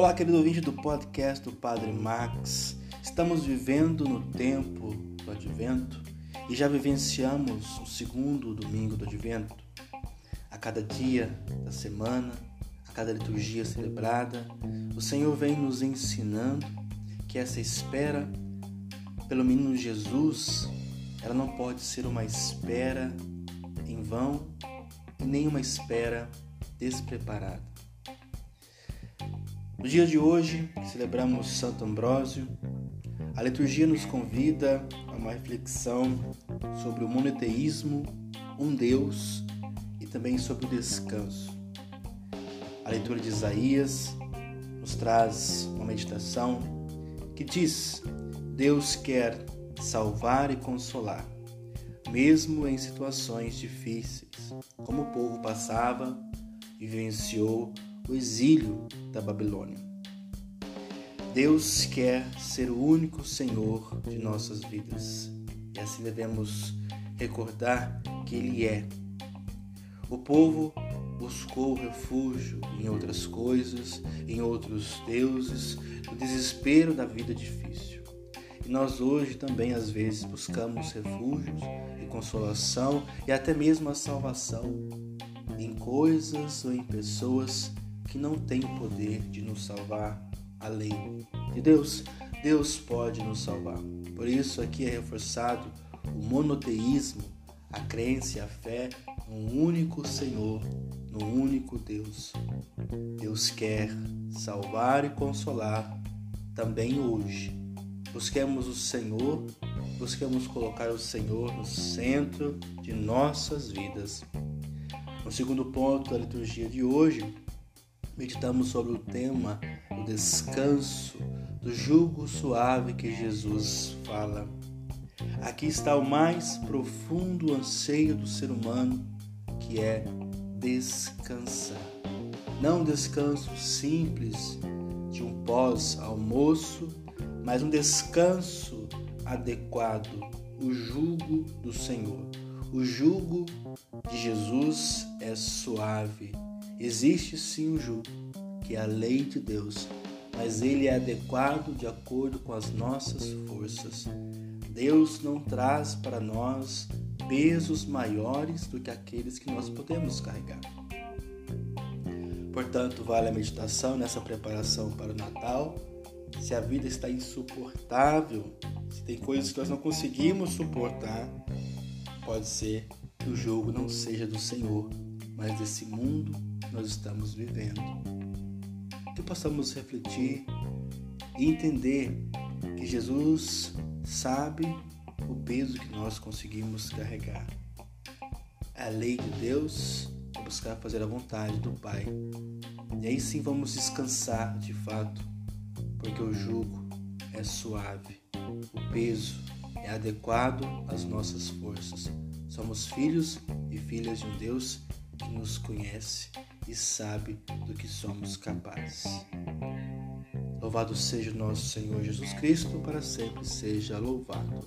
Olá, querido ouvinte do podcast do Padre Max. Estamos vivendo no tempo do Advento e já vivenciamos o segundo domingo do Advento. A cada dia da semana, a cada liturgia celebrada, o Senhor vem nos ensinando que essa espera pelo menino Jesus, ela não pode ser uma espera em vão e nem uma espera despreparada. No dia de hoje, celebramos Santo Ambrósio. A liturgia nos convida a uma reflexão sobre o monoteísmo, um Deus e também sobre o descanso. A leitura de Isaías nos traz uma meditação que diz: Deus quer salvar e consolar, mesmo em situações difíceis, como o povo passava e vivenciou o exílio da Babilônia. Deus quer ser o único Senhor de nossas vidas e assim devemos recordar que Ele é. O povo buscou refúgio em outras coisas, em outros deuses, no desespero da vida difícil. E nós hoje também às vezes buscamos refúgios e consolação e até mesmo a salvação em coisas ou em pessoas que não têm o poder de nos salvar além de Deus. Deus pode nos salvar. Por isso aqui é reforçado o monoteísmo, a crença e a fé num único Senhor, num único Deus. Deus quer salvar e consolar também hoje. Busquemos o Senhor, busquemos colocar o Senhor no centro de nossas vidas. No segundo ponto da liturgia de hoje, meditamos sobre o tema do descanso, do jugo suave que Jesus fala. Aqui está o mais profundo anseio do ser humano, que é descansar. Não um descanso simples de um pós-almoço, mas um descanso adequado, o jugo do Senhor. O jugo de Jesus é suave, Existe sim o jugo, que é a lei de Deus, mas ele é adequado de acordo com as nossas forças. Deus não traz para nós pesos maiores do que aqueles que nós podemos carregar. Portanto, vale a meditação nessa preparação para o Natal. Se a vida está insuportável, se tem coisas que nós não conseguimos suportar, pode ser que o jogo não seja do Senhor, mas desse mundo nós estamos vivendo. Que possamos refletir e entender que Jesus sabe o peso que nós conseguimos carregar. A lei de Deus é buscar fazer a vontade do Pai. E aí sim vamos descansar de fato, porque o jugo é suave, o peso é adequado às nossas forças. Somos filhos e filhas de um Deus que nos conhece e sabe do que somos capazes. Louvado seja o nosso Senhor Jesus Cristo, para sempre seja louvado.